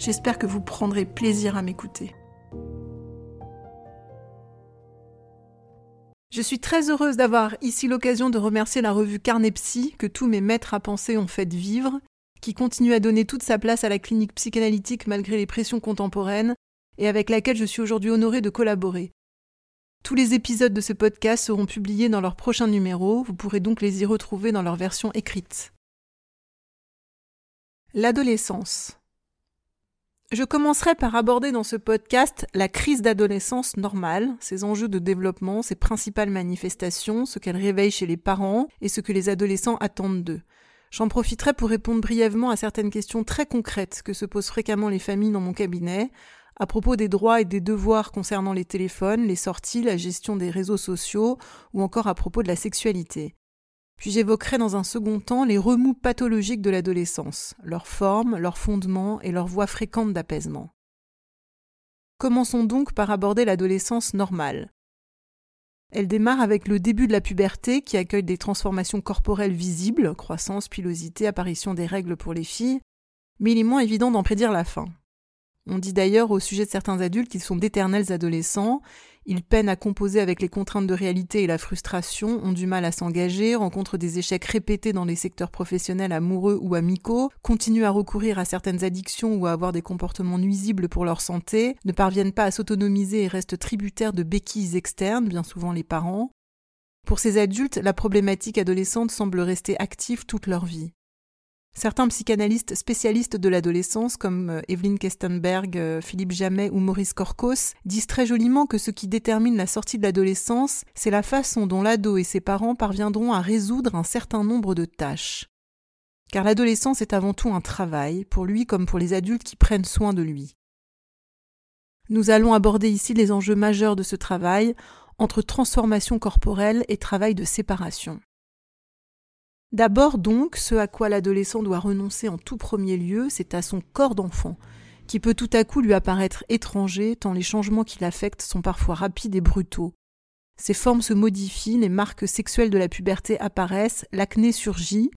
J'espère que vous prendrez plaisir à m'écouter. Je suis très heureuse d'avoir ici l'occasion de remercier la revue Carnepsy que tous mes maîtres à penser ont fait vivre, qui continue à donner toute sa place à la clinique psychanalytique malgré les pressions contemporaines, et avec laquelle je suis aujourd'hui honorée de collaborer. Tous les épisodes de ce podcast seront publiés dans leur prochain numéro, vous pourrez donc les y retrouver dans leur version écrite. L'adolescence. Je commencerai par aborder dans ce podcast la crise d'adolescence normale, ses enjeux de développement, ses principales manifestations, ce qu'elle réveille chez les parents et ce que les adolescents attendent d'eux. J'en profiterai pour répondre brièvement à certaines questions très concrètes que se posent fréquemment les familles dans mon cabinet, à propos des droits et des devoirs concernant les téléphones, les sorties, la gestion des réseaux sociaux ou encore à propos de la sexualité. Puis j'évoquerai dans un second temps les remous pathologiques de l'adolescence, leur forme, leur fondement et leur voie fréquente d'apaisement. Commençons donc par aborder l'adolescence normale. Elle démarre avec le début de la puberté qui accueille des transformations corporelles visibles, croissance, pilosité, apparition des règles pour les filles, mais il est moins évident d'en prédire la fin. On dit d'ailleurs au sujet de certains adultes qu'ils sont d'éternels adolescents, ils peinent à composer avec les contraintes de réalité et la frustration, ont du mal à s'engager, rencontrent des échecs répétés dans les secteurs professionnels amoureux ou amicaux, continuent à recourir à certaines addictions ou à avoir des comportements nuisibles pour leur santé, ne parviennent pas à s'autonomiser et restent tributaires de béquilles externes, bien souvent les parents. Pour ces adultes, la problématique adolescente semble rester active toute leur vie. Certains psychanalystes spécialistes de l'adolescence, comme euh, Evelyn Kestenberg, euh, Philippe Jamet ou Maurice Corcos, disent très joliment que ce qui détermine la sortie de l'adolescence, c'est la façon dont l'ado et ses parents parviendront à résoudre un certain nombre de tâches. Car l'adolescence est avant tout un travail, pour lui comme pour les adultes qui prennent soin de lui. Nous allons aborder ici les enjeux majeurs de ce travail, entre transformation corporelle et travail de séparation. D'abord donc, ce à quoi l'adolescent doit renoncer en tout premier lieu, c'est à son corps d'enfant, qui peut tout à coup lui apparaître étranger tant les changements qui l'affectent sont parfois rapides et brutaux. Ses formes se modifient, les marques sexuelles de la puberté apparaissent, l'acné surgit.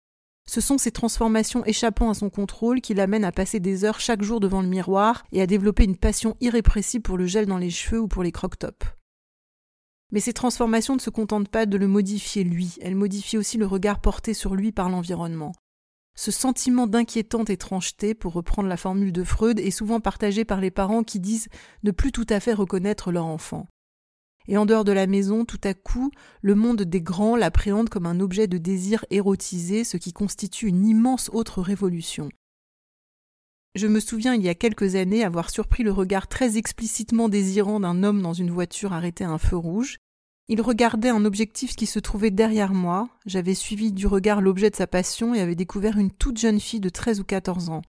Ce sont ces transformations échappant à son contrôle qui l'amènent à passer des heures chaque jour devant le miroir et à développer une passion irrépressible pour le gel dans les cheveux ou pour les croque-tops. Mais ces transformations ne se contentent pas de le modifier lui, elles modifient aussi le regard porté sur lui par l'environnement. Ce sentiment d'inquiétante étrangeté, pour reprendre la formule de Freud, est souvent partagé par les parents qui disent ne plus tout à fait reconnaître leur enfant. Et en dehors de la maison, tout à coup, le monde des grands l'appréhende comme un objet de désir érotisé, ce qui constitue une immense autre révolution. Je me souviens il y a quelques années avoir surpris le regard très explicitement désirant d'un homme dans une voiture arrêtée à un feu rouge, il regardait un objectif qui se trouvait derrière moi, j'avais suivi du regard l'objet de sa passion et avais découvert une toute jeune fille de 13 ou 14 ans.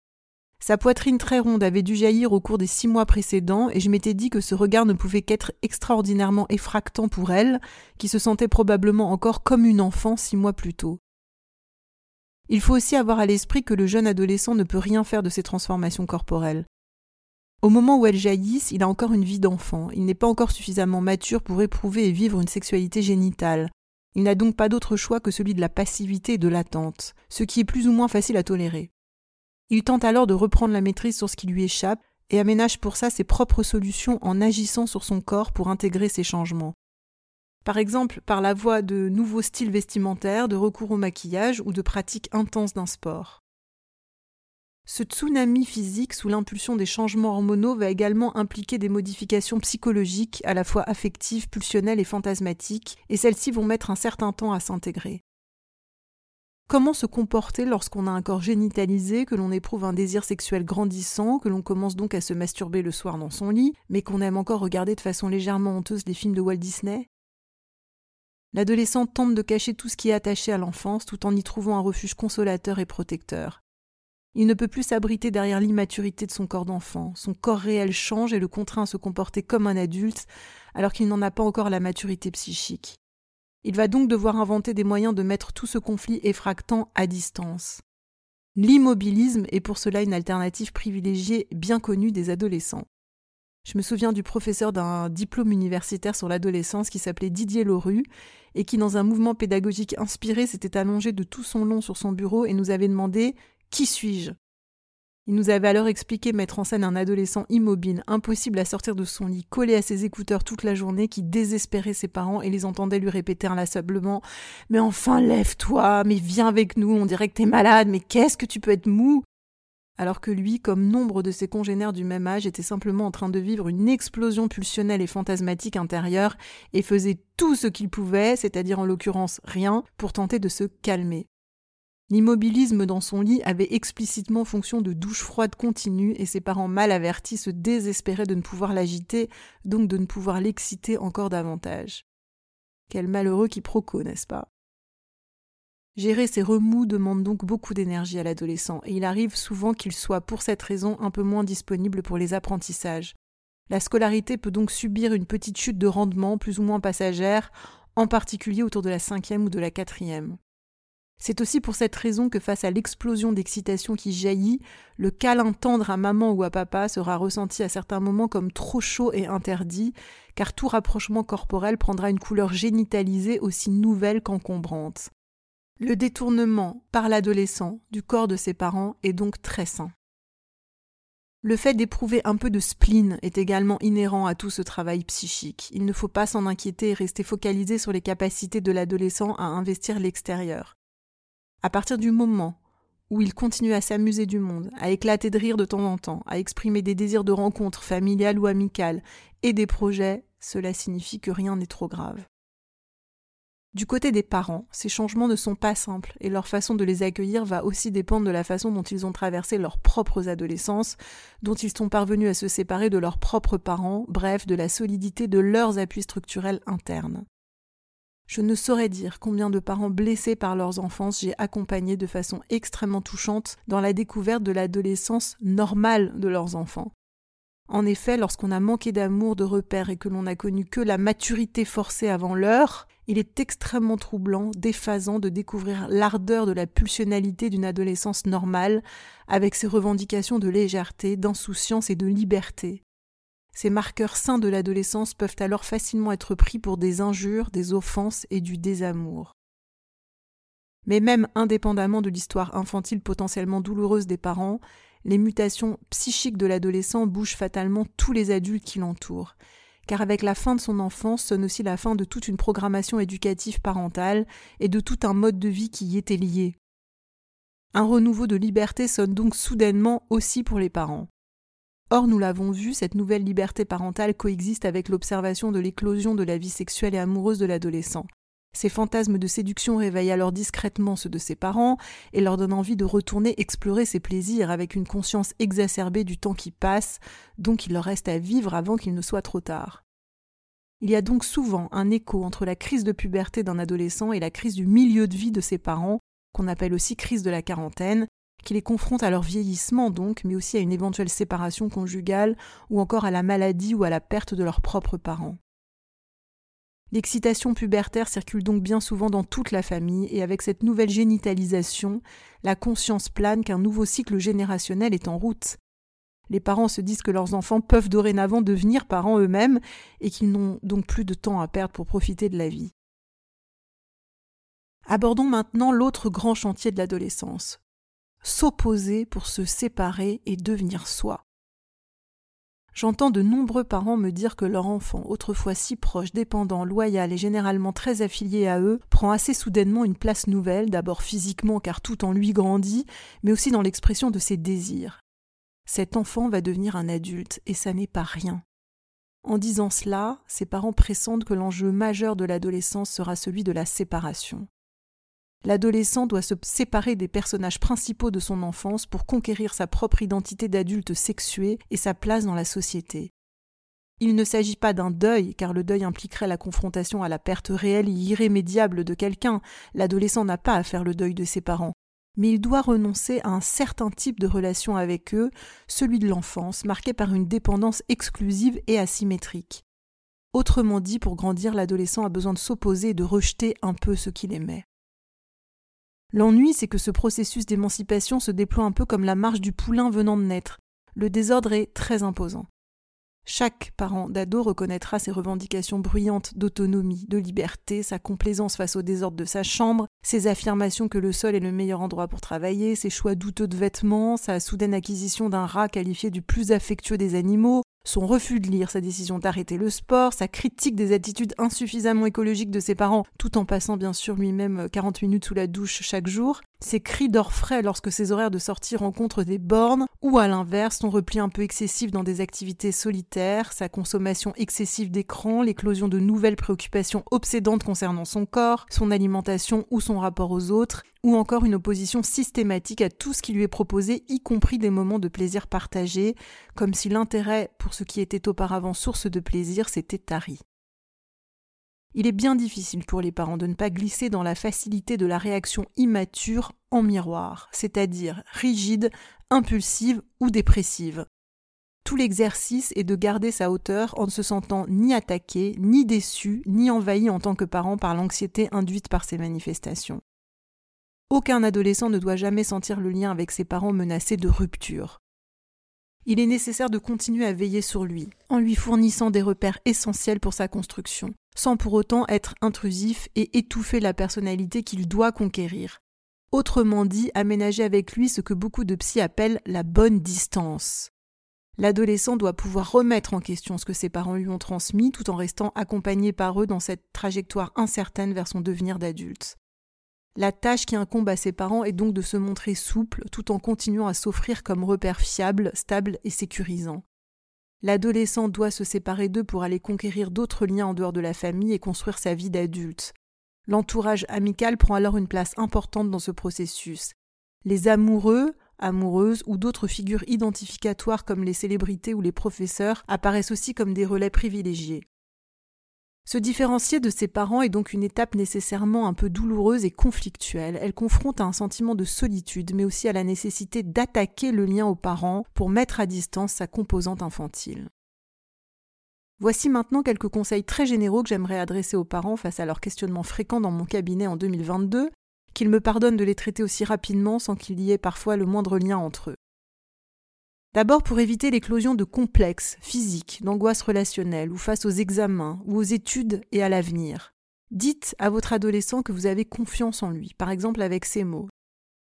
Sa poitrine très ronde avait dû jaillir au cours des six mois précédents, et je m'étais dit que ce regard ne pouvait qu'être extraordinairement effractant pour elle, qui se sentait probablement encore comme une enfant six mois plus tôt. Il faut aussi avoir à l'esprit que le jeune adolescent ne peut rien faire de ces transformations corporelles. Au moment où elles jaillissent, il a encore une vie d'enfant, il n'est pas encore suffisamment mature pour éprouver et vivre une sexualité génitale. Il n'a donc pas d'autre choix que celui de la passivité et de l'attente, ce qui est plus ou moins facile à tolérer. Il tente alors de reprendre la maîtrise sur ce qui lui échappe et aménage pour ça ses propres solutions en agissant sur son corps pour intégrer ces changements. Par exemple, par la voie de nouveaux styles vestimentaires, de recours au maquillage ou de pratiques intenses d'un sport. Ce tsunami physique sous l'impulsion des changements hormonaux va également impliquer des modifications psychologiques, à la fois affectives, pulsionnelles et fantasmatiques, et celles-ci vont mettre un certain temps à s'intégrer. Comment se comporter lorsqu'on a un corps génitalisé, que l'on éprouve un désir sexuel grandissant, que l'on commence donc à se masturber le soir dans son lit, mais qu'on aime encore regarder de façon légèrement honteuse les films de Walt Disney? L'adolescent tente de cacher tout ce qui est attaché à l'enfance tout en y trouvant un refuge consolateur et protecteur. Il ne peut plus s'abriter derrière l'immaturité de son corps d'enfant. Son corps réel change et le contraint à se comporter comme un adulte, alors qu'il n'en a pas encore la maturité psychique. Il va donc devoir inventer des moyens de mettre tout ce conflit effractant à distance. L'immobilisme est pour cela une alternative privilégiée bien connue des adolescents. Je me souviens du professeur d'un diplôme universitaire sur l'adolescence qui s'appelait Didier Lorue et qui, dans un mouvement pédagogique inspiré, s'était allongé de tout son long sur son bureau et nous avait demandé qui suis-je? Il nous avait alors expliqué mettre en scène un adolescent immobile, impossible à sortir de son lit, collé à ses écouteurs toute la journée, qui désespérait ses parents et les entendait lui répéter inlassablement Mais enfin, lève-toi, mais viens avec nous, on dirait que t'es malade, mais qu'est-ce que tu peux être mou? Alors que lui, comme nombre de ses congénères du même âge, était simplement en train de vivre une explosion pulsionnelle et fantasmatique intérieure et faisait tout ce qu'il pouvait, c'est-à-dire en l'occurrence rien, pour tenter de se calmer. L'immobilisme dans son lit avait explicitement fonction de douche froide continue et ses parents mal avertis se désespéraient de ne pouvoir l'agiter, donc de ne pouvoir l'exciter encore davantage. Quel malheureux quiproquo, n'est-ce pas? Gérer ces remous demande donc beaucoup d'énergie à l'adolescent, et il arrive souvent qu'il soit pour cette raison un peu moins disponible pour les apprentissages. La scolarité peut donc subir une petite chute de rendement plus ou moins passagère, en particulier autour de la cinquième ou de la quatrième. C'est aussi pour cette raison que face à l'explosion d'excitation qui jaillit, le câlin tendre à maman ou à papa sera ressenti à certains moments comme trop chaud et interdit, car tout rapprochement corporel prendra une couleur génitalisée aussi nouvelle qu'encombrante. Le détournement par l'adolescent du corps de ses parents est donc très sain. Le fait d'éprouver un peu de spleen est également inhérent à tout ce travail psychique. Il ne faut pas s'en inquiéter et rester focalisé sur les capacités de l'adolescent à investir l'extérieur. À partir du moment où il continue à s'amuser du monde, à éclater de rire de temps en temps, à exprimer des désirs de rencontres familiales ou amicales et des projets, cela signifie que rien n'est trop grave. Du côté des parents, ces changements ne sont pas simples et leur façon de les accueillir va aussi dépendre de la façon dont ils ont traversé leurs propres adolescences, dont ils sont parvenus à se séparer de leurs propres parents, bref, de la solidité de leurs appuis structurels internes. Je ne saurais dire combien de parents blessés par leurs enfants j'ai accompagné de façon extrêmement touchante dans la découverte de l'adolescence normale de leurs enfants. En effet, lorsqu'on a manqué d'amour, de repères et que l'on n'a connu que la maturité forcée avant l'heure, il est extrêmement troublant, déphasant de découvrir l'ardeur de la pulsionalité d'une adolescence normale, avec ses revendications de légèreté, d'insouciance et de liberté. Ces marqueurs sains de l'adolescence peuvent alors facilement être pris pour des injures, des offenses et du désamour. Mais même indépendamment de l'histoire infantile potentiellement douloureuse des parents, les mutations psychiques de l'adolescent bougent fatalement tous les adultes qui l'entourent, car avec la fin de son enfance sonne aussi la fin de toute une programmation éducative parentale et de tout un mode de vie qui y était lié. Un renouveau de liberté sonne donc soudainement aussi pour les parents. Or, nous l'avons vu, cette nouvelle liberté parentale coexiste avec l'observation de l'éclosion de la vie sexuelle et amoureuse de l'adolescent. Ces fantasmes de séduction réveillent alors discrètement ceux de ses parents et leur donnent envie de retourner explorer ses plaisirs avec une conscience exacerbée du temps qui passe, donc il leur reste à vivre avant qu'il ne soit trop tard. Il y a donc souvent un écho entre la crise de puberté d'un adolescent et la crise du milieu de vie de ses parents, qu'on appelle aussi crise de la quarantaine, qui les confronte à leur vieillissement donc, mais aussi à une éventuelle séparation conjugale, ou encore à la maladie ou à la perte de leurs propres parents. L'excitation pubertaire circule donc bien souvent dans toute la famille, et avec cette nouvelle génitalisation, la conscience plane qu'un nouveau cycle générationnel est en route. Les parents se disent que leurs enfants peuvent dorénavant devenir parents eux-mêmes et qu'ils n'ont donc plus de temps à perdre pour profiter de la vie. Abordons maintenant l'autre grand chantier de l'adolescence. S'opposer pour se séparer et devenir soi. J'entends de nombreux parents me dire que leur enfant, autrefois si proche, dépendant, loyal et généralement très affilié à eux, prend assez soudainement une place nouvelle, d'abord physiquement car tout en lui grandit, mais aussi dans l'expression de ses désirs. Cet enfant va devenir un adulte, et ça n'est pas rien. En disant cela, ses parents pressentent que l'enjeu majeur de l'adolescence sera celui de la séparation. L'adolescent doit se séparer des personnages principaux de son enfance pour conquérir sa propre identité d'adulte sexué et sa place dans la société. Il ne s'agit pas d'un deuil, car le deuil impliquerait la confrontation à la perte réelle et irrémédiable de quelqu'un. L'adolescent n'a pas à faire le deuil de ses parents. Mais il doit renoncer à un certain type de relation avec eux, celui de l'enfance, marqué par une dépendance exclusive et asymétrique. Autrement dit, pour grandir, l'adolescent a besoin de s'opposer et de rejeter un peu ce qu'il aimait. L'ennui, c'est que ce processus d'émancipation se déploie un peu comme la marche du poulain venant de naître. Le désordre est très imposant. Chaque parent d'ado reconnaîtra ses revendications bruyantes d'autonomie, de liberté, sa complaisance face au désordre de sa chambre, ses affirmations que le sol est le meilleur endroit pour travailler, ses choix douteux de vêtements, sa soudaine acquisition d'un rat qualifié du plus affectueux des animaux, son refus de lire, sa décision d'arrêter le sport, sa critique des attitudes insuffisamment écologiques de ses parents, tout en passant bien sûr lui-même 40 minutes sous la douche chaque jour, ses cris d'orfraie lorsque ses horaires de sortie rencontrent des bornes, ou à l'inverse son repli un peu excessif dans des activités solitaires, sa consommation excessive d'écran, l'éclosion de nouvelles préoccupations obsédantes concernant son corps, son alimentation ou son rapport aux autres, ou encore une opposition systématique à tout ce qui lui est proposé, y compris des moments de plaisir partagés, comme si l'intérêt pour ce qui était auparavant source de plaisir s'était tari. Il est bien difficile pour les parents de ne pas glisser dans la facilité de la réaction immature en miroir, c'est-à-dire rigide, impulsive ou dépressive. Tout l'exercice est de garder sa hauteur en ne se sentant ni attaqué, ni déçu, ni envahi en tant que parent par l'anxiété induite par ces manifestations. Aucun adolescent ne doit jamais sentir le lien avec ses parents menacé de rupture. Il est nécessaire de continuer à veiller sur lui, en lui fournissant des repères essentiels pour sa construction, sans pour autant être intrusif et étouffer la personnalité qu'il doit conquérir. Autrement dit, aménager avec lui ce que beaucoup de psy appellent la bonne distance. L'adolescent doit pouvoir remettre en question ce que ses parents lui ont transmis tout en restant accompagné par eux dans cette trajectoire incertaine vers son devenir d'adulte. La tâche qui incombe à ses parents est donc de se montrer souple tout en continuant à s'offrir comme repère fiable, stable et sécurisant. L'adolescent doit se séparer d'eux pour aller conquérir d'autres liens en dehors de la famille et construire sa vie d'adulte. L'entourage amical prend alors une place importante dans ce processus. Les amoureux, amoureuses ou d'autres figures identificatoires comme les célébrités ou les professeurs apparaissent aussi comme des relais privilégiés. Se différencier de ses parents est donc une étape nécessairement un peu douloureuse et conflictuelle. Elle confronte à un sentiment de solitude, mais aussi à la nécessité d'attaquer le lien aux parents pour mettre à distance sa composante infantile. Voici maintenant quelques conseils très généraux que j'aimerais adresser aux parents face à leurs questionnements fréquents dans mon cabinet en 2022, qu'ils me pardonnent de les traiter aussi rapidement sans qu'il y ait parfois le moindre lien entre eux. D'abord pour éviter l'éclosion de complexes physiques, d'angoisses relationnelles ou face aux examens ou aux études et à l'avenir. Dites à votre adolescent que vous avez confiance en lui, par exemple avec ces mots.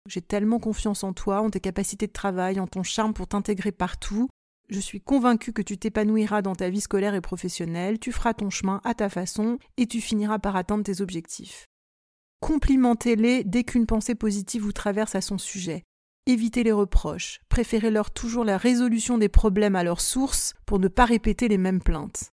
J'ai tellement confiance en toi, en tes capacités de travail, en ton charme pour t'intégrer partout. Je suis convaincu que tu t'épanouiras dans ta vie scolaire et professionnelle, tu feras ton chemin à ta façon et tu finiras par atteindre tes objectifs. Complimentez-les dès qu'une pensée positive vous traverse à son sujet. Évitez les reproches, préférez-leur toujours la résolution des problèmes à leur source pour ne pas répéter les mêmes plaintes.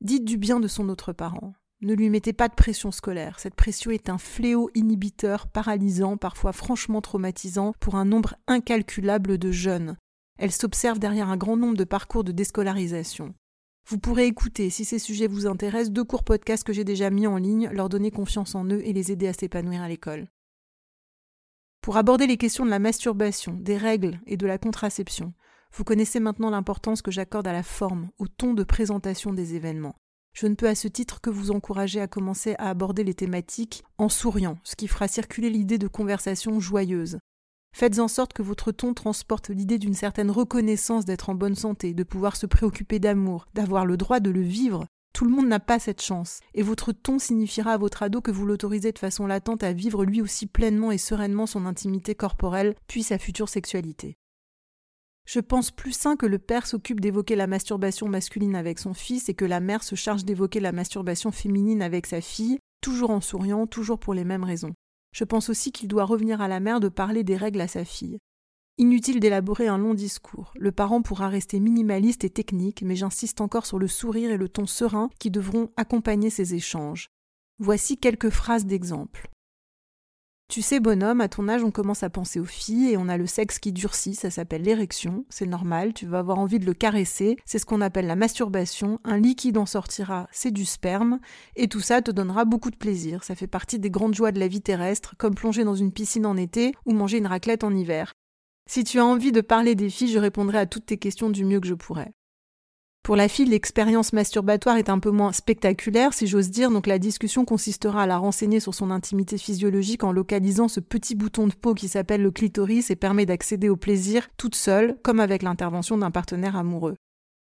Dites du bien de son autre parent. Ne lui mettez pas de pression scolaire. Cette pression est un fléau inhibiteur, paralysant, parfois franchement traumatisant pour un nombre incalculable de jeunes. Elle s'observe derrière un grand nombre de parcours de déscolarisation. Vous pourrez écouter, si ces sujets vous intéressent, deux courts podcasts que j'ai déjà mis en ligne, leur donner confiance en eux et les aider à s'épanouir à l'école. Pour aborder les questions de la masturbation, des règles et de la contraception, vous connaissez maintenant l'importance que j'accorde à la forme, au ton de présentation des événements. Je ne peux à ce titre que vous encourager à commencer à aborder les thématiques en souriant, ce qui fera circuler l'idée de conversation joyeuse. Faites en sorte que votre ton transporte l'idée d'une certaine reconnaissance d'être en bonne santé, de pouvoir se préoccuper d'amour, d'avoir le droit de le vivre. Tout le monde n'a pas cette chance, et votre ton signifiera à votre ado que vous l'autorisez de façon latente à vivre lui aussi pleinement et sereinement son intimité corporelle, puis sa future sexualité. Je pense plus sain que le père s'occupe d'évoquer la masturbation masculine avec son fils et que la mère se charge d'évoquer la masturbation féminine avec sa fille, toujours en souriant, toujours pour les mêmes raisons. Je pense aussi qu'il doit revenir à la mère de parler des règles à sa fille. Inutile d'élaborer un long discours. Le parent pourra rester minimaliste et technique, mais j'insiste encore sur le sourire et le ton serein qui devront accompagner ces échanges. Voici quelques phrases d'exemple. Tu sais, bonhomme, à ton âge, on commence à penser aux filles et on a le sexe qui durcit, ça s'appelle l'érection, c'est normal, tu vas avoir envie de le caresser, c'est ce qu'on appelle la masturbation, un liquide en sortira, c'est du sperme, et tout ça te donnera beaucoup de plaisir, ça fait partie des grandes joies de la vie terrestre, comme plonger dans une piscine en été ou manger une raclette en hiver. Si tu as envie de parler des filles, je répondrai à toutes tes questions du mieux que je pourrai. Pour la fille, l'expérience masturbatoire est un peu moins spectaculaire, si j'ose dire, donc la discussion consistera à la renseigner sur son intimité physiologique en localisant ce petit bouton de peau qui s'appelle le clitoris et permet d'accéder au plaisir toute seule, comme avec l'intervention d'un partenaire amoureux.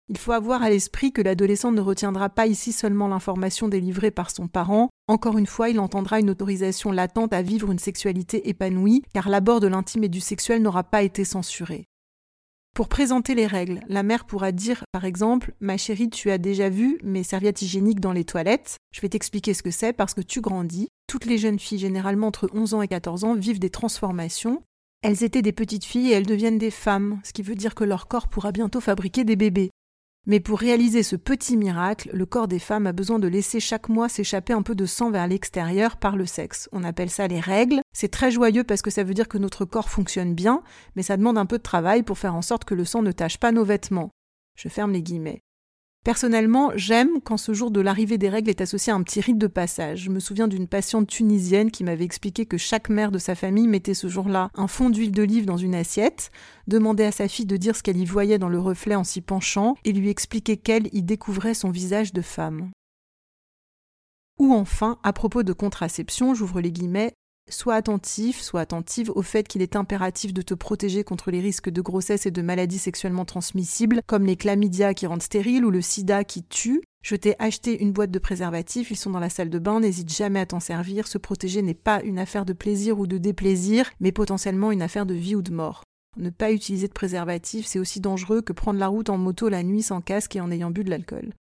Il faut avoir à l'esprit que l'adolescent ne retiendra pas ici seulement l'information délivrée par son parent, encore une fois il entendra une autorisation latente à vivre une sexualité épanouie, car l'abord de l'intime et du sexuel n'aura pas été censuré. Pour présenter les règles, la mère pourra dire par exemple Ma chérie, tu as déjà vu mes serviettes hygiéniques dans les toilettes. Je vais t'expliquer ce que c'est parce que tu grandis. Toutes les jeunes filles, généralement entre 11 ans et 14 ans, vivent des transformations. Elles étaient des petites filles et elles deviennent des femmes, ce qui veut dire que leur corps pourra bientôt fabriquer des bébés. Mais pour réaliser ce petit miracle, le corps des femmes a besoin de laisser chaque mois s'échapper un peu de sang vers l'extérieur par le sexe. On appelle ça les règles. C'est très joyeux parce que ça veut dire que notre corps fonctionne bien, mais ça demande un peu de travail pour faire en sorte que le sang ne tache pas nos vêtements. Je ferme les guillemets. Personnellement, j'aime quand ce jour de l'arrivée des règles est associé à un petit rite de passage. Je me souviens d'une patiente tunisienne qui m'avait expliqué que chaque mère de sa famille mettait ce jour-là un fond d'huile d'olive dans une assiette, demandait à sa fille de dire ce qu'elle y voyait dans le reflet en s'y penchant et lui expliquait qu'elle y découvrait son visage de femme. Ou enfin, à propos de contraception, j'ouvre les guillemets, Sois attentif, sois attentive au fait qu'il est impératif de te protéger contre les risques de grossesse et de maladies sexuellement transmissibles, comme les chlamydia qui rendent stérile ou le sida qui tue. Je t'ai acheté une boîte de préservatifs, ils sont dans la salle de bain, n'hésite jamais à t'en servir. Se protéger n'est pas une affaire de plaisir ou de déplaisir, mais potentiellement une affaire de vie ou de mort. Ne pas utiliser de préservatif, c'est aussi dangereux que prendre la route en moto la nuit sans casque et en ayant bu de l'alcool.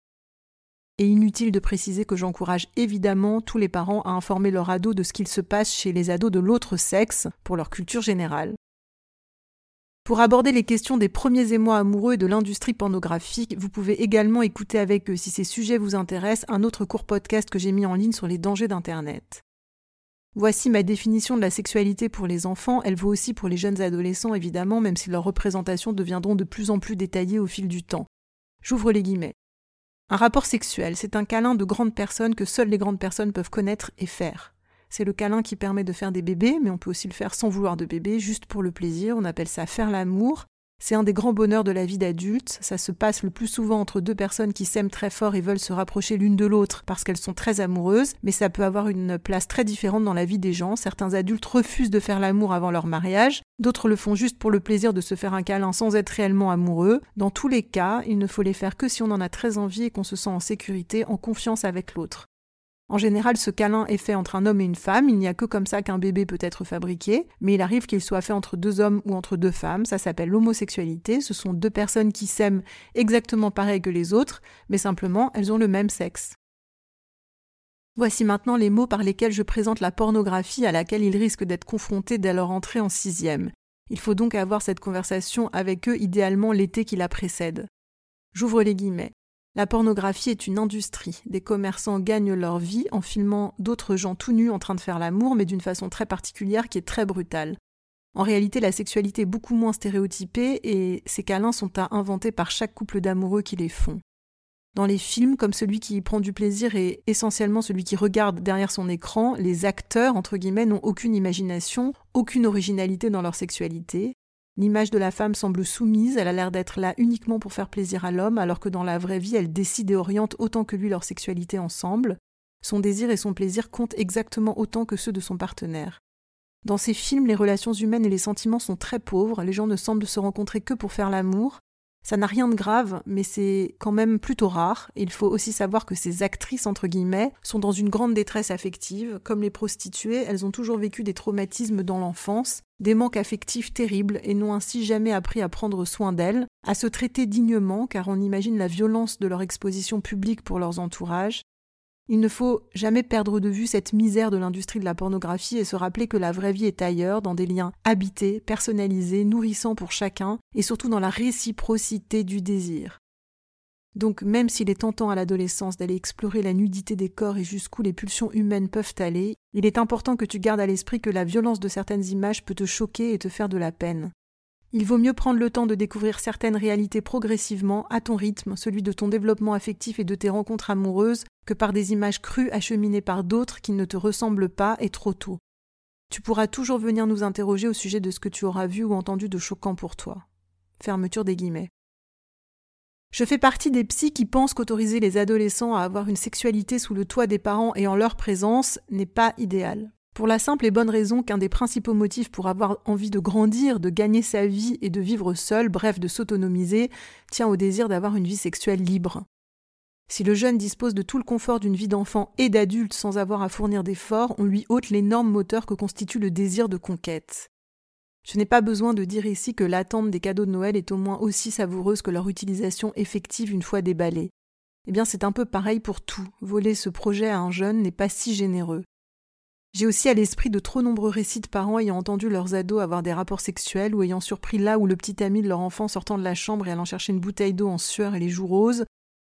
Et inutile de préciser que j'encourage évidemment tous les parents à informer leurs ados de ce qu'il se passe chez les ados de l'autre sexe pour leur culture générale. Pour aborder les questions des premiers émois amoureux et de l'industrie pornographique, vous pouvez également écouter avec eux, si ces sujets vous intéressent, un autre court podcast que j'ai mis en ligne sur les dangers d'Internet. Voici ma définition de la sexualité pour les enfants, elle vaut aussi pour les jeunes adolescents évidemment, même si leurs représentations deviendront de plus en plus détaillées au fil du temps. J'ouvre les guillemets. Un rapport sexuel, c'est un câlin de grandes personnes que seules les grandes personnes peuvent connaître et faire. C'est le câlin qui permet de faire des bébés, mais on peut aussi le faire sans vouloir de bébé, juste pour le plaisir. On appelle ça faire l'amour. C'est un des grands bonheurs de la vie d'adulte. Ça se passe le plus souvent entre deux personnes qui s'aiment très fort et veulent se rapprocher l'une de l'autre parce qu'elles sont très amoureuses, mais ça peut avoir une place très différente dans la vie des gens. Certains adultes refusent de faire l'amour avant leur mariage, d'autres le font juste pour le plaisir de se faire un câlin sans être réellement amoureux. Dans tous les cas, il ne faut les faire que si on en a très envie et qu'on se sent en sécurité, en confiance avec l'autre. En général, ce câlin est fait entre un homme et une femme, il n'y a que comme ça qu'un bébé peut être fabriqué, mais il arrive qu'il soit fait entre deux hommes ou entre deux femmes, ça s'appelle l'homosexualité, ce sont deux personnes qui s'aiment exactement pareil que les autres, mais simplement elles ont le même sexe. Voici maintenant les mots par lesquels je présente la pornographie à laquelle ils risquent d'être confrontés dès leur entrée en sixième. Il faut donc avoir cette conversation avec eux idéalement l'été qui la précède. J'ouvre les guillemets. La pornographie est une industrie. Des commerçants gagnent leur vie en filmant d'autres gens tout nus en train de faire l'amour, mais d'une façon très particulière qui est très brutale. En réalité, la sexualité est beaucoup moins stéréotypée et ces câlins sont à inventer par chaque couple d'amoureux qui les font. Dans les films, comme celui qui prend du plaisir et essentiellement celui qui regarde derrière son écran, les acteurs, entre guillemets, n'ont aucune imagination, aucune originalité dans leur sexualité. L'image de la femme semble soumise, elle a l'air d'être là uniquement pour faire plaisir à l'homme, alors que dans la vraie vie, elle décide et oriente autant que lui leur sexualité ensemble. Son désir et son plaisir comptent exactement autant que ceux de son partenaire. Dans ces films, les relations humaines et les sentiments sont très pauvres, les gens ne semblent se rencontrer que pour faire l'amour, ça n'a rien de grave, mais c'est quand même plutôt rare. il faut aussi savoir que ces actrices, entre guillemets, sont dans une grande détresse affective. Comme les prostituées, elles ont toujours vécu des traumatismes dans l'enfance, des manques affectifs terribles et n'ont ainsi jamais appris à prendre soin d'elles, à se traiter dignement, car on imagine la violence de leur exposition publique pour leurs entourages, il ne faut jamais perdre de vue cette misère de l'industrie de la pornographie et se rappeler que la vraie vie est ailleurs, dans des liens habités, personnalisés, nourrissants pour chacun, et surtout dans la réciprocité du désir. Donc même s'il est tentant à l'adolescence d'aller explorer la nudité des corps et jusqu'où les pulsions humaines peuvent aller, il est important que tu gardes à l'esprit que la violence de certaines images peut te choquer et te faire de la peine. Il vaut mieux prendre le temps de découvrir certaines réalités progressivement, à ton rythme, celui de ton développement affectif et de tes rencontres amoureuses, que par des images crues acheminées par d'autres qui ne te ressemblent pas et trop tôt. Tu pourras toujours venir nous interroger au sujet de ce que tu auras vu ou entendu de choquant pour toi. Fermeture des guillemets. Je fais partie des psys qui pensent qu'autoriser les adolescents à avoir une sexualité sous le toit des parents et en leur présence n'est pas idéal. Pour la simple et bonne raison qu'un des principaux motifs pour avoir envie de grandir, de gagner sa vie et de vivre seul, bref de s'autonomiser, tient au désir d'avoir une vie sexuelle libre. Si le jeune dispose de tout le confort d'une vie d'enfant et d'adulte sans avoir à fournir d'efforts, on lui ôte l'énorme moteur que constitue le désir de conquête. Je n'ai pas besoin de dire ici que l'attente des cadeaux de Noël est au moins aussi savoureuse que leur utilisation effective une fois déballée. Eh bien, c'est un peu pareil pour tout. Voler ce projet à un jeune n'est pas si généreux. J'ai aussi à l'esprit de trop nombreux récits de parents ayant entendu leurs ados avoir des rapports sexuels ou ayant surpris là où le petit ami de leur enfant sortant de la chambre et allant chercher une bouteille d'eau en sueur et les joues roses.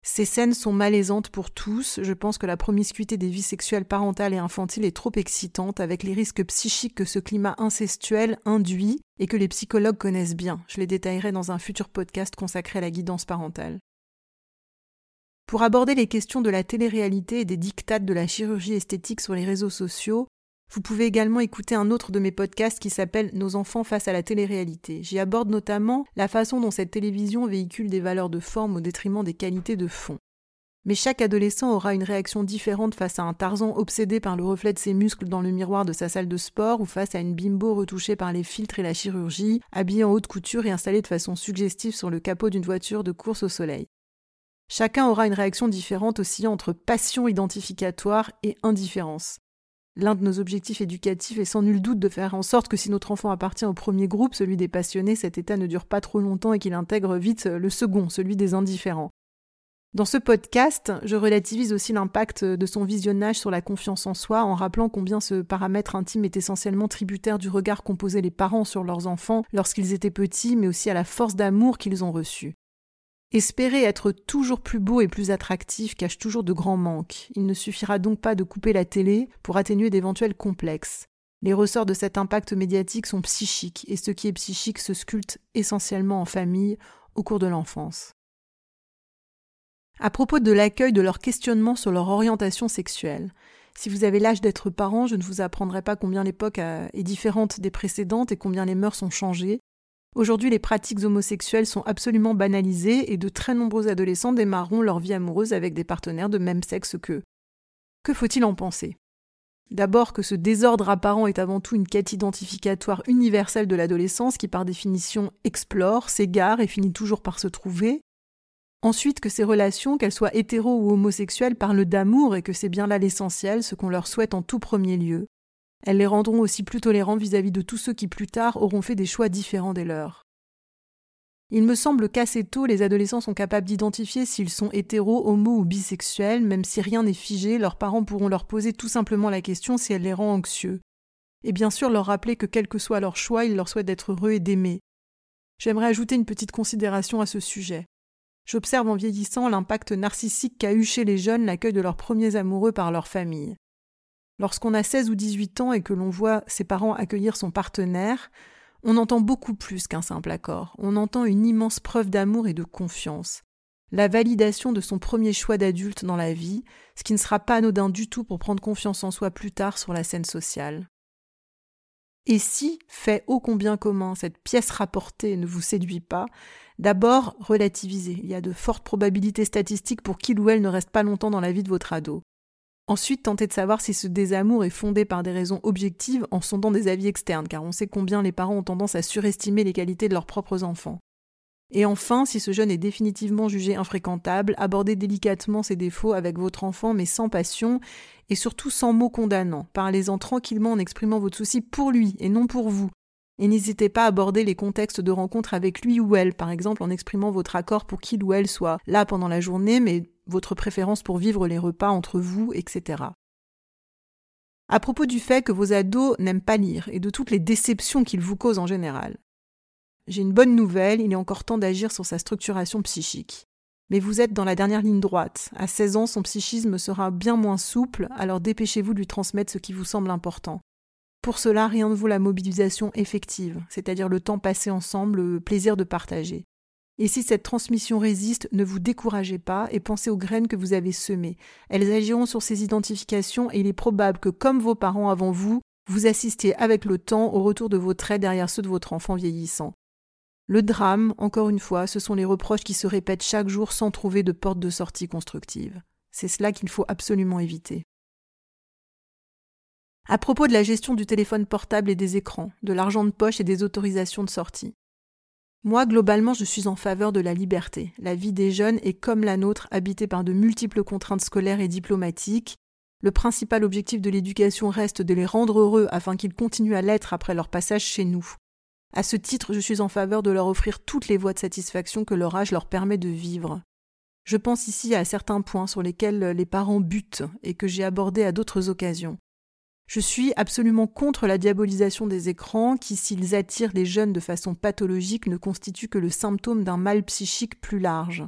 Ces scènes sont malaisantes pour tous. Je pense que la promiscuité des vies sexuelles parentales et infantiles est trop excitante avec les risques psychiques que ce climat incestuel induit et que les psychologues connaissent bien. Je les détaillerai dans un futur podcast consacré à la guidance parentale. Pour aborder les questions de la télé-réalité et des dictates de la chirurgie esthétique sur les réseaux sociaux, vous pouvez également écouter un autre de mes podcasts qui s'appelle Nos enfants face à la télé-réalité. J'y aborde notamment la façon dont cette télévision véhicule des valeurs de forme au détriment des qualités de fond. Mais chaque adolescent aura une réaction différente face à un Tarzan obsédé par le reflet de ses muscles dans le miroir de sa salle de sport ou face à une bimbo retouchée par les filtres et la chirurgie, habillée en haute couture et installée de façon suggestive sur le capot d'une voiture de course au soleil. Chacun aura une réaction différente oscillant entre passion identificatoire et indifférence. L'un de nos objectifs éducatifs est sans nul doute de faire en sorte que si notre enfant appartient au premier groupe, celui des passionnés, cet état ne dure pas trop longtemps et qu'il intègre vite le second, celui des indifférents. Dans ce podcast, je relativise aussi l'impact de son visionnage sur la confiance en soi en rappelant combien ce paramètre intime est essentiellement tributaire du regard qu'ont posé les parents sur leurs enfants lorsqu'ils étaient petits, mais aussi à la force d'amour qu'ils ont reçue. Espérer être toujours plus beau et plus attractif cache toujours de grands manques. Il ne suffira donc pas de couper la télé pour atténuer d'éventuels complexes. Les ressorts de cet impact médiatique sont psychiques, et ce qui est psychique se sculpte essentiellement en famille au cours de l'enfance. À propos de l'accueil de leurs questionnements sur leur orientation sexuelle, si vous avez l'âge d'être parent, je ne vous apprendrai pas combien l'époque est différente des précédentes et combien les mœurs ont changé, Aujourd'hui, les pratiques homosexuelles sont absolument banalisées et de très nombreux adolescents démarreront leur vie amoureuse avec des partenaires de même sexe qu'eux. Que faut-il en penser? D'abord que ce désordre apparent est avant tout une quête identificatoire universelle de l'adolescence qui par définition explore, s'égare et finit toujours par se trouver. Ensuite que ces relations, qu'elles soient hétéro ou homosexuelles, parlent d'amour et que c'est bien là l'essentiel, ce qu'on leur souhaite en tout premier lieu. Elles les rendront aussi plus tolérants vis-à-vis de tous ceux qui plus tard auront fait des choix différents des leurs. Il me semble qu'assez tôt, les adolescents sont capables d'identifier s'ils sont hétéros, homo ou bisexuels, même si rien n'est figé, leurs parents pourront leur poser tout simplement la question si elle les rend anxieux. Et bien sûr leur rappeler que quel que soit leur choix, ils leur souhaitent d'être heureux et d'aimer. J'aimerais ajouter une petite considération à ce sujet. J'observe en vieillissant l'impact narcissique qu'a eu chez les jeunes l'accueil de leurs premiers amoureux par leur famille. Lorsqu'on a 16 ou 18 ans et que l'on voit ses parents accueillir son partenaire, on entend beaucoup plus qu'un simple accord. On entend une immense preuve d'amour et de confiance. La validation de son premier choix d'adulte dans la vie, ce qui ne sera pas anodin du tout pour prendre confiance en soi plus tard sur la scène sociale. Et si, fait ô combien commun, cette pièce rapportée ne vous séduit pas, d'abord relativisez. Il y a de fortes probabilités statistiques pour qu'il ou elle ne reste pas longtemps dans la vie de votre ado. Ensuite, tentez de savoir si ce désamour est fondé par des raisons objectives en sondant des avis externes, car on sait combien les parents ont tendance à surestimer les qualités de leurs propres enfants. Et enfin, si ce jeune est définitivement jugé infréquentable, abordez délicatement ses défauts avec votre enfant, mais sans passion, et surtout sans mots condamnants. Parlez-en tranquillement en exprimant votre souci pour lui et non pour vous. Et n'hésitez pas à aborder les contextes de rencontre avec lui ou elle, par exemple en exprimant votre accord pour qu'il ou elle soit là pendant la journée, mais votre préférence pour vivre les repas entre vous, etc. À propos du fait que vos ados n'aiment pas lire et de toutes les déceptions qu'ils vous causent en général. J'ai une bonne nouvelle, il est encore temps d'agir sur sa structuration psychique. Mais vous êtes dans la dernière ligne droite. À 16 ans, son psychisme sera bien moins souple, alors dépêchez-vous de lui transmettre ce qui vous semble important. Pour cela, rien ne vaut la mobilisation effective, c'est-à-dire le temps passé ensemble, le plaisir de partager. Et si cette transmission résiste, ne vous découragez pas et pensez aux graines que vous avez semées. Elles agiront sur ces identifications et il est probable que, comme vos parents avant vous, vous assistiez avec le temps au retour de vos traits derrière ceux de votre enfant vieillissant. Le drame, encore une fois, ce sont les reproches qui se répètent chaque jour sans trouver de porte de sortie constructive. C'est cela qu'il faut absolument éviter. À propos de la gestion du téléphone portable et des écrans, de l'argent de poche et des autorisations de sortie. Moi, globalement, je suis en faveur de la liberté. La vie des jeunes est comme la nôtre, habitée par de multiples contraintes scolaires et diplomatiques. Le principal objectif de l'éducation reste de les rendre heureux afin qu'ils continuent à l'être après leur passage chez nous. À ce titre, je suis en faveur de leur offrir toutes les voies de satisfaction que leur âge leur permet de vivre. Je pense ici à certains points sur lesquels les parents butent et que j'ai abordés à d'autres occasions. Je suis absolument contre la diabolisation des écrans qui, s'ils attirent les jeunes de façon pathologique, ne constituent que le symptôme d'un mal psychique plus large.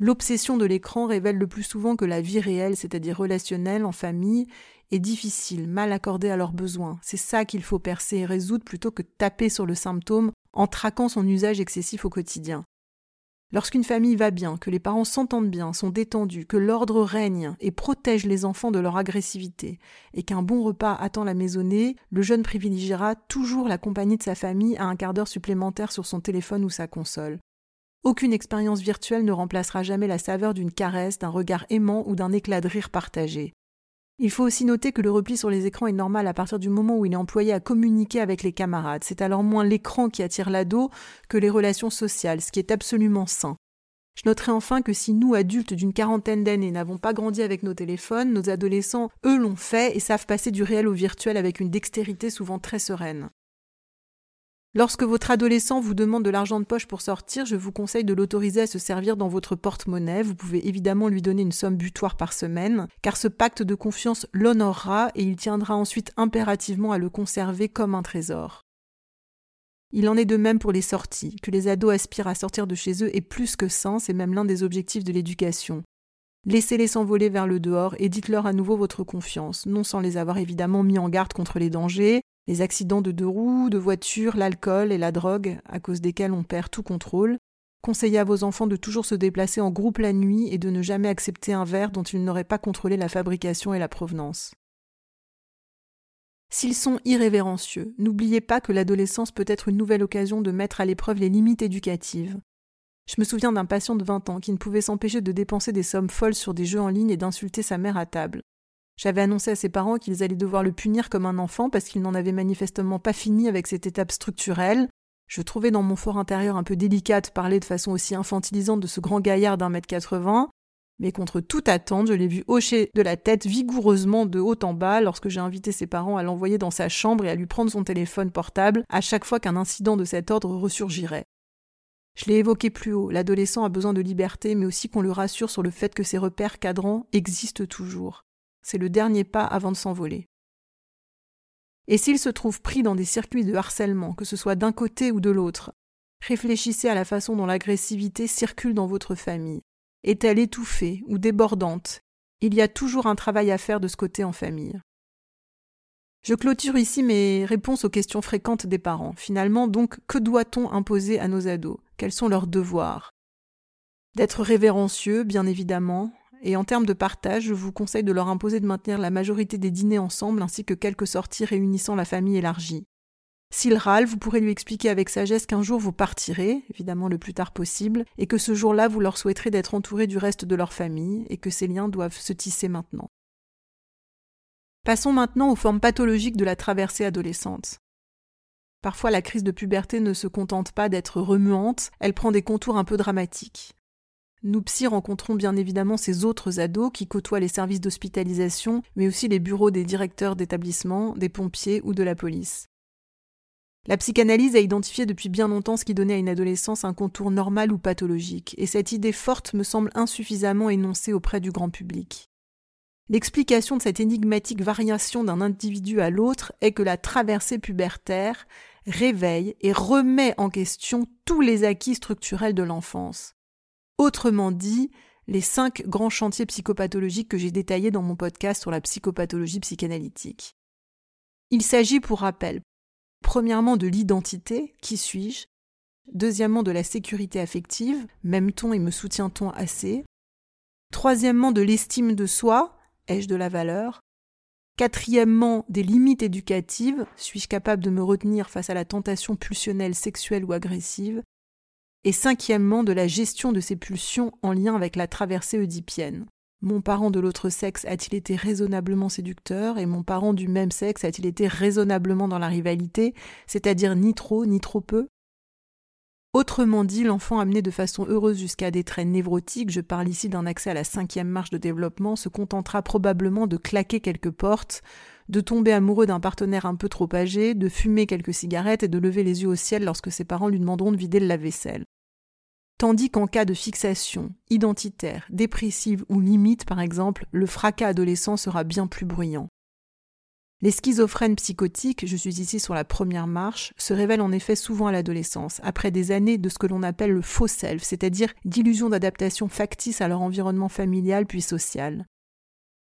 L'obsession de l'écran révèle le plus souvent que la vie réelle, c'est-à-dire relationnelle, en famille, est difficile, mal accordée à leurs besoins. C'est ça qu'il faut percer et résoudre plutôt que taper sur le symptôme en traquant son usage excessif au quotidien. Lorsqu'une famille va bien, que les parents s'entendent bien, sont détendus, que l'ordre règne et protège les enfants de leur agressivité, et qu'un bon repas attend la maisonnée, le jeune privilégiera toujours la compagnie de sa famille à un quart d'heure supplémentaire sur son téléphone ou sa console. Aucune expérience virtuelle ne remplacera jamais la saveur d'une caresse, d'un regard aimant ou d'un éclat de rire partagé. Il faut aussi noter que le repli sur les écrans est normal à partir du moment où il est employé à communiquer avec les camarades. C'est alors moins l'écran qui attire l'ado que les relations sociales, ce qui est absolument sain. Je noterai enfin que si nous, adultes d'une quarantaine d'années, n'avons pas grandi avec nos téléphones, nos adolescents, eux, l'ont fait et savent passer du réel au virtuel avec une dextérité souvent très sereine. Lorsque votre adolescent vous demande de l'argent de poche pour sortir, je vous conseille de l'autoriser à se servir dans votre porte-monnaie. Vous pouvez évidemment lui donner une somme butoir par semaine, car ce pacte de confiance l'honorera et il tiendra ensuite impérativement à le conserver comme un trésor. Il en est de même pour les sorties. Que les ados aspirent à sortir de chez eux est plus que sain, c'est même l'un des objectifs de l'éducation. Laissez-les s'envoler vers le dehors et dites-leur à nouveau votre confiance, non sans les avoir évidemment mis en garde contre les dangers, les accidents de deux roues, de voiture, l'alcool et la drogue, à cause desquels on perd tout contrôle. Conseillez à vos enfants de toujours se déplacer en groupe la nuit et de ne jamais accepter un verre dont ils n'auraient pas contrôlé la fabrication et la provenance. S'ils sont irrévérencieux, n'oubliez pas que l'adolescence peut être une nouvelle occasion de mettre à l'épreuve les limites éducatives. Je me souviens d'un patient de 20 ans qui ne pouvait s'empêcher de dépenser des sommes folles sur des jeux en ligne et d'insulter sa mère à table. J'avais annoncé à ses parents qu'ils allaient devoir le punir comme un enfant parce qu'il n'en avait manifestement pas fini avec cette étape structurelle. Je trouvais dans mon fort intérieur un peu délicat de parler de façon aussi infantilisante de ce grand gaillard d'un mètre quatre-vingts, mais contre toute attente, je l'ai vu hocher de la tête vigoureusement de haut en bas lorsque j'ai invité ses parents à l'envoyer dans sa chambre et à lui prendre son téléphone portable à chaque fois qu'un incident de cet ordre ressurgirait. Je l'ai évoqué plus haut, l'adolescent a besoin de liberté, mais aussi qu'on le rassure sur le fait que ses repères cadrants existent toujours. C'est le dernier pas avant de s'envoler. Et s'il se trouve pris dans des circuits de harcèlement, que ce soit d'un côté ou de l'autre, réfléchissez à la façon dont l'agressivité circule dans votre famille. Est-elle étouffée ou débordante? Il y a toujours un travail à faire de ce côté en famille. Je clôture ici mes réponses aux questions fréquentes des parents. Finalement, donc, que doit-on imposer à nos ados? Quels sont leurs devoirs? D'être révérencieux, bien évidemment, et en termes de partage, je vous conseille de leur imposer de maintenir la majorité des dîners ensemble ainsi que quelques sorties réunissant la famille élargie. S'il râle, vous pourrez lui expliquer avec sagesse qu'un jour vous partirez, évidemment le plus tard possible, et que ce jour-là vous leur souhaiterez d'être entourés du reste de leur famille, et que ces liens doivent se tisser maintenant. Passons maintenant aux formes pathologiques de la traversée adolescente. Parfois, la crise de puberté ne se contente pas d'être remuante, elle prend des contours un peu dramatiques. Nous psy rencontrons bien évidemment ces autres ados qui côtoient les services d'hospitalisation, mais aussi les bureaux des directeurs d'établissement, des pompiers ou de la police. La psychanalyse a identifié depuis bien longtemps ce qui donnait à une adolescence un contour normal ou pathologique, et cette idée forte me semble insuffisamment énoncée auprès du grand public. L'explication de cette énigmatique variation d'un individu à l'autre est que la traversée pubertaire réveille et remet en question tous les acquis structurels de l'enfance. Autrement dit, les cinq grands chantiers psychopathologiques que j'ai détaillés dans mon podcast sur la psychopathologie psychanalytique. Il s'agit, pour rappel, premièrement de l'identité, qui suis-je? Deuxièmement de la sécurité affective, m'aime-t-on et me soutient-on assez? Troisièmement de l'estime de soi, ai-je de la valeur? Quatrièmement, des limites éducatives, suis-je capable de me retenir face à la tentation pulsionnelle sexuelle ou agressive? Et cinquièmement de la gestion de ces pulsions en lien avec la traversée oedipienne. Mon parent de l'autre sexe a-t-il été raisonnablement séducteur et mon parent du même sexe a-t-il été raisonnablement dans la rivalité, c'est-à-dire ni trop ni trop peu? Autrement dit, l'enfant amené de façon heureuse jusqu'à des traits névrotiques, je parle ici d'un accès à la cinquième marche de développement, se contentera probablement de claquer quelques portes, de tomber amoureux d'un partenaire un peu trop âgé, de fumer quelques cigarettes et de lever les yeux au ciel lorsque ses parents lui demanderont de vider le lave-vaisselle. Tandis qu'en cas de fixation, identitaire, dépressive ou limite par exemple, le fracas adolescent sera bien plus bruyant. Les schizophrènes psychotiques, je suis ici sur la première marche, se révèlent en effet souvent à l'adolescence, après des années de ce que l'on appelle le faux self, c'est-à-dire d'illusions d'adaptation factices à leur environnement familial puis social.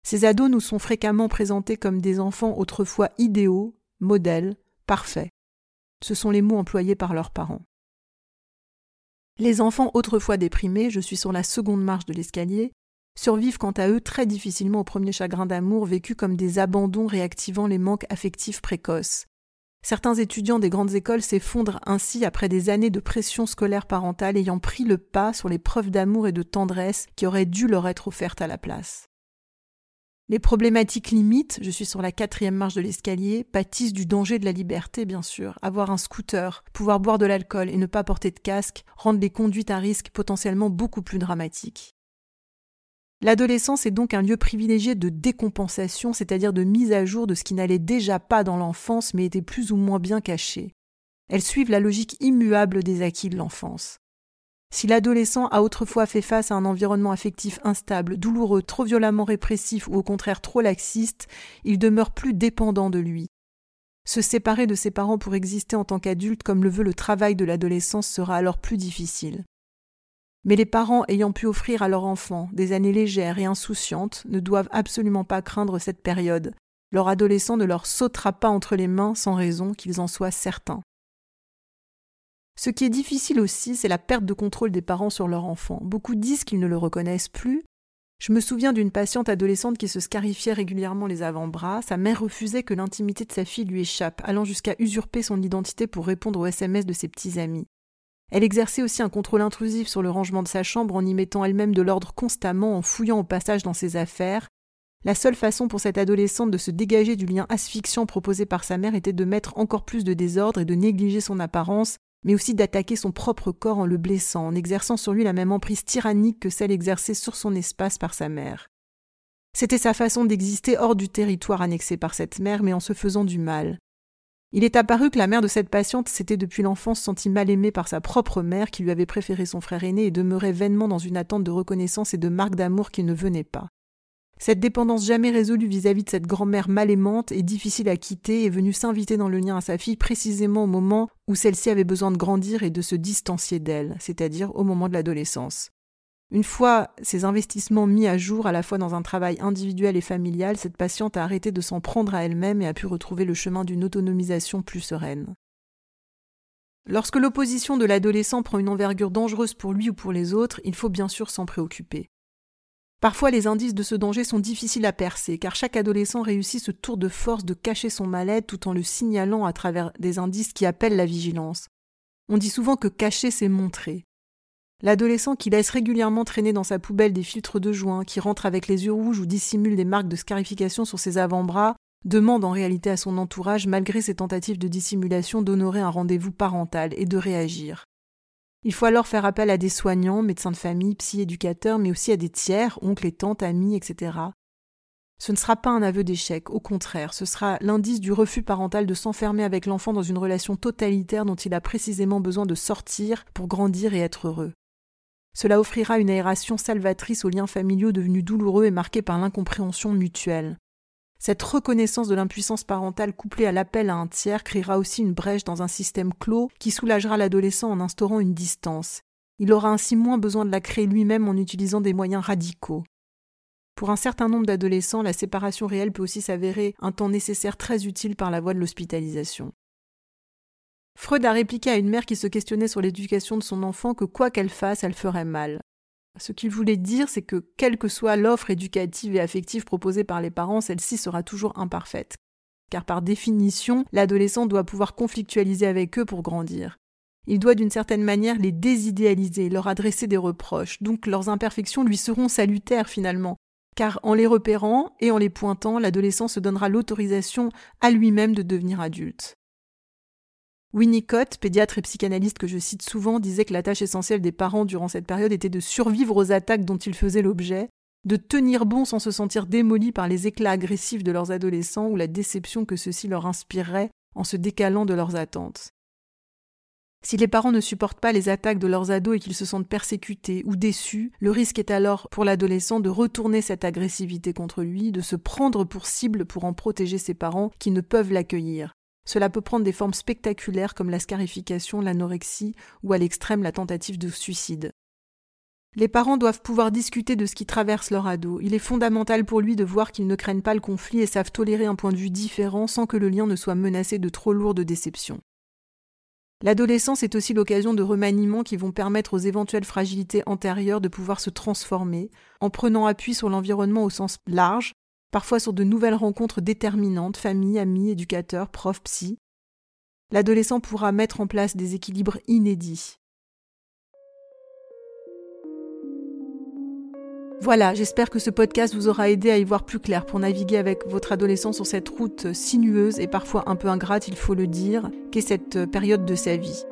Ces ados nous sont fréquemment présentés comme des enfants autrefois idéaux, modèles, parfaits. Ce sont les mots employés par leurs parents. Les enfants autrefois déprimés, je suis sur la seconde marche de l'escalier, survivent quant à eux très difficilement au premier chagrin d'amour vécu comme des abandons réactivant les manques affectifs précoces. Certains étudiants des grandes écoles s'effondrent ainsi après des années de pression scolaire parentale ayant pris le pas sur les preuves d'amour et de tendresse qui auraient dû leur être offertes à la place. Les problématiques limites, je suis sur la quatrième marche de l'escalier, pâtissent du danger de la liberté, bien sûr. Avoir un scooter, pouvoir boire de l'alcool et ne pas porter de casque rendent les conduites à risque potentiellement beaucoup plus dramatiques. L'adolescence est donc un lieu privilégié de décompensation, c'est-à-dire de mise à jour de ce qui n'allait déjà pas dans l'enfance mais était plus ou moins bien caché. Elles suivent la logique immuable des acquis de l'enfance. Si l'adolescent a autrefois fait face à un environnement affectif instable, douloureux, trop violemment répressif ou au contraire trop laxiste, il demeure plus dépendant de lui. Se séparer de ses parents pour exister en tant qu'adulte comme le veut le travail de l'adolescence sera alors plus difficile. Mais les parents ayant pu offrir à leur enfant des années légères et insouciantes ne doivent absolument pas craindre cette période. Leur adolescent ne leur sautera pas entre les mains sans raison qu'ils en soient certains. Ce qui est difficile aussi, c'est la perte de contrôle des parents sur leur enfant. Beaucoup disent qu'ils ne le reconnaissent plus. Je me souviens d'une patiente adolescente qui se scarifiait régulièrement les avant-bras. Sa mère refusait que l'intimité de sa fille lui échappe, allant jusqu'à usurper son identité pour répondre aux SMS de ses petits amis. Elle exerçait aussi un contrôle intrusif sur le rangement de sa chambre en y mettant elle-même de l'ordre constamment, en fouillant au passage dans ses affaires. La seule façon pour cette adolescente de se dégager du lien asphyxiant proposé par sa mère était de mettre encore plus de désordre et de négliger son apparence, mais aussi d'attaquer son propre corps en le blessant, en exerçant sur lui la même emprise tyrannique que celle exercée sur son espace par sa mère. C'était sa façon d'exister hors du territoire annexé par cette mère, mais en se faisant du mal. Il est apparu que la mère de cette patiente s'était depuis l'enfance sentie mal aimée par sa propre mère, qui lui avait préféré son frère aîné et demeurait vainement dans une attente de reconnaissance et de marque d'amour qui ne venait pas. Cette dépendance jamais résolue vis-à-vis de cette grand-mère mal aimante et difficile à quitter est venue s'inviter dans le lien à sa fille précisément au moment où celle-ci avait besoin de grandir et de se distancier d'elle, c'est-à-dire au moment de l'adolescence. Une fois ces investissements mis à jour à la fois dans un travail individuel et familial, cette patiente a arrêté de s'en prendre à elle-même et a pu retrouver le chemin d'une autonomisation plus sereine. Lorsque l'opposition de l'adolescent prend une envergure dangereuse pour lui ou pour les autres, il faut bien sûr s'en préoccuper. Parfois les indices de ce danger sont difficiles à percer, car chaque adolescent réussit ce tour de force de cacher son mal-être tout en le signalant à travers des indices qui appellent la vigilance. On dit souvent que cacher c'est montrer. L'adolescent qui laisse régulièrement traîner dans sa poubelle des filtres de joint, qui rentre avec les yeux rouges ou dissimule des marques de scarification sur ses avant-bras, demande en réalité à son entourage, malgré ses tentatives de dissimulation, d'honorer un rendez-vous parental et de réagir. Il faut alors faire appel à des soignants, médecins de famille, psy-éducateurs, mais aussi à des tiers, oncles et tantes, amis, etc. Ce ne sera pas un aveu d'échec, au contraire, ce sera l'indice du refus parental de s'enfermer avec l'enfant dans une relation totalitaire dont il a précisément besoin de sortir pour grandir et être heureux. Cela offrira une aération salvatrice aux liens familiaux devenus douloureux et marqués par l'incompréhension mutuelle. Cette reconnaissance de l'impuissance parentale couplée à l'appel à un tiers créera aussi une brèche dans un système clos qui soulagera l'adolescent en instaurant une distance. Il aura ainsi moins besoin de la créer lui-même en utilisant des moyens radicaux. Pour un certain nombre d'adolescents, la séparation réelle peut aussi s'avérer un temps nécessaire très utile par la voie de l'hospitalisation. Freud a répliqué à une mère qui se questionnait sur l'éducation de son enfant que quoi qu'elle fasse, elle ferait mal. Ce qu'il voulait dire, c'est que quelle que soit l'offre éducative et affective proposée par les parents, celle-ci sera toujours imparfaite. Car par définition, l'adolescent doit pouvoir conflictualiser avec eux pour grandir. Il doit d'une certaine manière les désidéaliser, leur adresser des reproches, donc leurs imperfections lui seront salutaires finalement, car en les repérant et en les pointant, l'adolescent se donnera l'autorisation à lui-même de devenir adulte. Winnicott, pédiatre et psychanalyste que je cite souvent, disait que la tâche essentielle des parents durant cette période était de survivre aux attaques dont ils faisaient l'objet, de tenir bon sans se sentir démolis par les éclats agressifs de leurs adolescents ou la déception que ceux-ci leur inspireraient en se décalant de leurs attentes. Si les parents ne supportent pas les attaques de leurs ados et qu'ils se sentent persécutés ou déçus, le risque est alors pour l'adolescent de retourner cette agressivité contre lui, de se prendre pour cible pour en protéger ses parents qui ne peuvent l'accueillir. Cela peut prendre des formes spectaculaires comme la scarification, l'anorexie ou à l'extrême la tentative de suicide. Les parents doivent pouvoir discuter de ce qui traverse leur ado. Il est fondamental pour lui de voir qu'ils ne craignent pas le conflit et savent tolérer un point de vue différent sans que le lien ne soit menacé de trop lourdes déceptions. L'adolescence est aussi l'occasion de remaniements qui vont permettre aux éventuelles fragilités antérieures de pouvoir se transformer, en prenant appui sur l'environnement au sens large, parfois sur de nouvelles rencontres déterminantes, famille, amis, éducateurs, profs, psy. L'adolescent pourra mettre en place des équilibres inédits. Voilà, j'espère que ce podcast vous aura aidé à y voir plus clair pour naviguer avec votre adolescent sur cette route sinueuse et parfois un peu ingrate, il faut le dire, qu'est cette période de sa vie.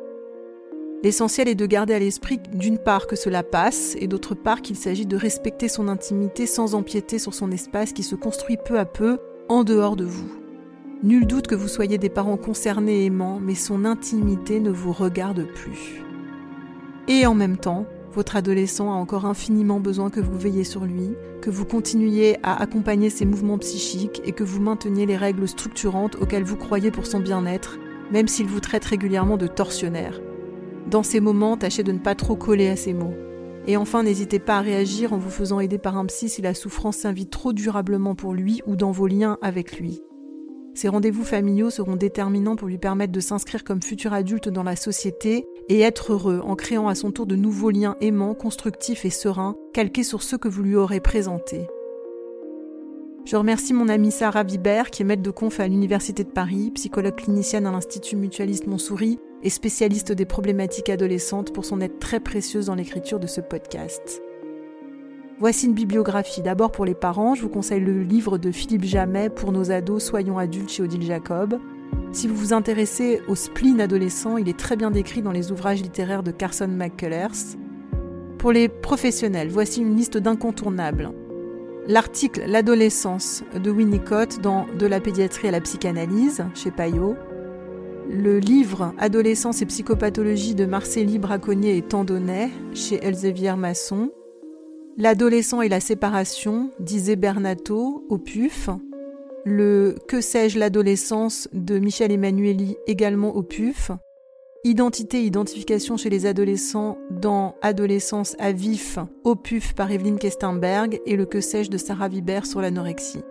L'essentiel est de garder à l'esprit d'une part que cela passe et d'autre part qu'il s'agit de respecter son intimité sans empiéter sur son espace qui se construit peu à peu en dehors de vous. Nul doute que vous soyez des parents concernés et aimants, mais son intimité ne vous regarde plus. Et en même temps, votre adolescent a encore infiniment besoin que vous veilliez sur lui, que vous continuiez à accompagner ses mouvements psychiques et que vous mainteniez les règles structurantes auxquelles vous croyez pour son bien-être, même s'il vous traite régulièrement de tortionnaire. Dans ces moments, tâchez de ne pas trop coller à ces mots. Et enfin, n'hésitez pas à réagir en vous faisant aider par un psy si la souffrance s'invite trop durablement pour lui ou dans vos liens avec lui. Ces rendez-vous familiaux seront déterminants pour lui permettre de s'inscrire comme futur adulte dans la société et être heureux en créant à son tour de nouveaux liens aimants, constructifs et sereins, calqués sur ceux que vous lui aurez présentés. Je remercie mon amie Sarah Vibert, qui est maître de conf à l'Université de Paris, psychologue clinicienne à l'Institut Mutualiste Montsouris et spécialiste des problématiques adolescentes pour son aide très précieuse dans l'écriture de ce podcast. Voici une bibliographie. D'abord pour les parents, je vous conseille le livre de Philippe Jamet pour nos ados Soyons adultes chez Odile Jacob. Si vous vous intéressez au spleen adolescent, il est très bien décrit dans les ouvrages littéraires de Carson McCullers. Pour les professionnels, voici une liste d'incontournables l'article L'adolescence de Winnicott dans De la pédiatrie à la psychanalyse chez Payot, le livre Adolescence et psychopathologie de Marcélie Braconnier et Tandonnet chez Elsevier Masson, L'adolescent et la séparation disait Bernato au PUF, le Que sais-je l'adolescence de Michel Emmanueli également au PUF, Identité et identification chez les adolescents dans Adolescence à vif au PUF par Evelyne Kestenberg et le que sais-je de Sarah Vibert sur l'anorexie.